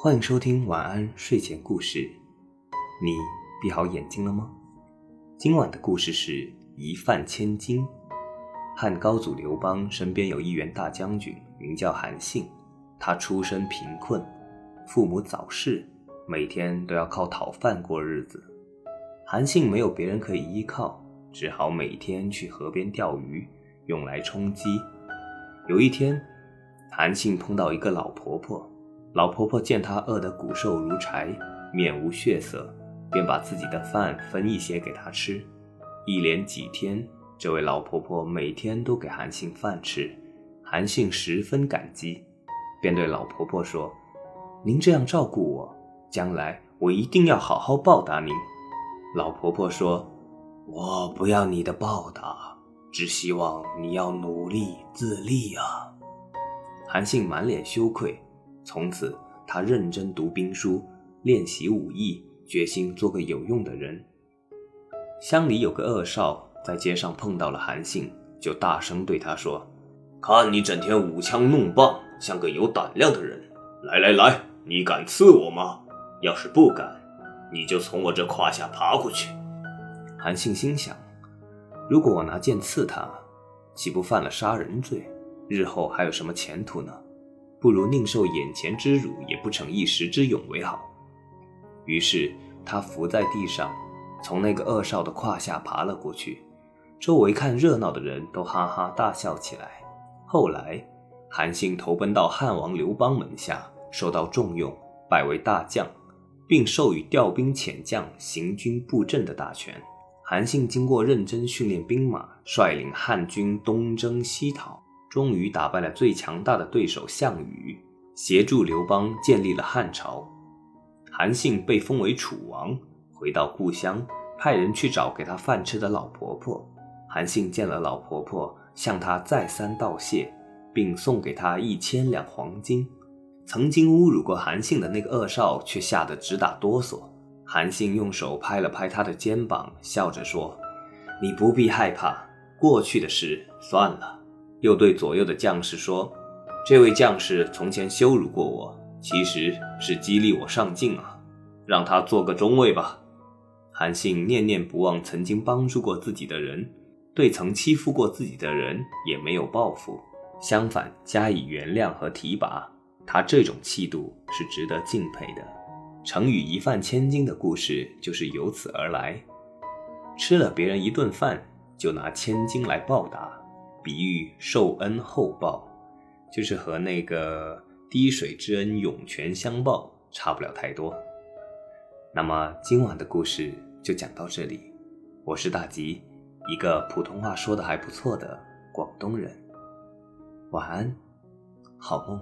欢迎收听晚安睡前故事。你闭好眼睛了吗？今晚的故事是一饭千金。汉高祖刘邦身边有一员大将军，名叫韩信。他出身贫困，父母早逝，每天都要靠讨饭过日子。韩信没有别人可以依靠，只好每天去河边钓鱼，用来充饥。有一天，韩信碰到一个老婆婆，老婆婆见他饿得骨瘦如柴，面无血色，便把自己的饭分一些给他吃。一连几天，这位老婆婆每天都给韩信饭吃，韩信十分感激，便对老婆婆说：“您这样照顾我，将来我一定要好好报答您。”老婆婆说：“我不要你的报答。”只希望你要努力自立啊！韩信满脸羞愧，从此他认真读兵书，练习武艺，决心做个有用的人。乡里有个恶少在街上碰到了韩信，就大声对他说：“看你整天舞枪弄棒，像个有胆量的人。来来来，你敢刺我吗？要是不敢，你就从我这胯下爬过去。”韩信心想。如果我拿剑刺他，岂不犯了杀人罪？日后还有什么前途呢？不如宁受眼前之辱，也不逞一时之勇为好。于是他伏在地上，从那个恶少的胯下爬了过去。周围看热闹的人都哈哈大笑起来。后来，韩信投奔到汉王刘邦门下，受到重用，拜为大将，并授予调兵遣将、行军布阵的大权。韩信经过认真训练兵马，率领汉军东征西讨，终于打败了最强大的对手项羽，协助刘邦建立了汉朝。韩信被封为楚王，回到故乡，派人去找给他饭吃的老婆婆。韩信见了老婆婆，向她再三道谢，并送给她一千两黄金。曾经侮辱过韩信的那个恶少，却吓得直打哆嗦。韩信用手拍了拍他的肩膀，笑着说：“你不必害怕，过去的事算了。”又对左右的将士说：“这位将士从前羞辱过我，其实是激励我上进啊，让他做个中尉吧。”韩信念念不忘曾经帮助过自己的人，对曾欺负过自己的人也没有报复，相反加以原谅和提拔。他这种气度是值得敬佩的。成语“一饭千金”的故事就是由此而来。吃了别人一顿饭，就拿千金来报答，比喻受恩厚报，就是和那个滴水之恩涌泉相报差不了太多。那么今晚的故事就讲到这里。我是大吉，一个普通话说的还不错的广东人。晚安，好梦。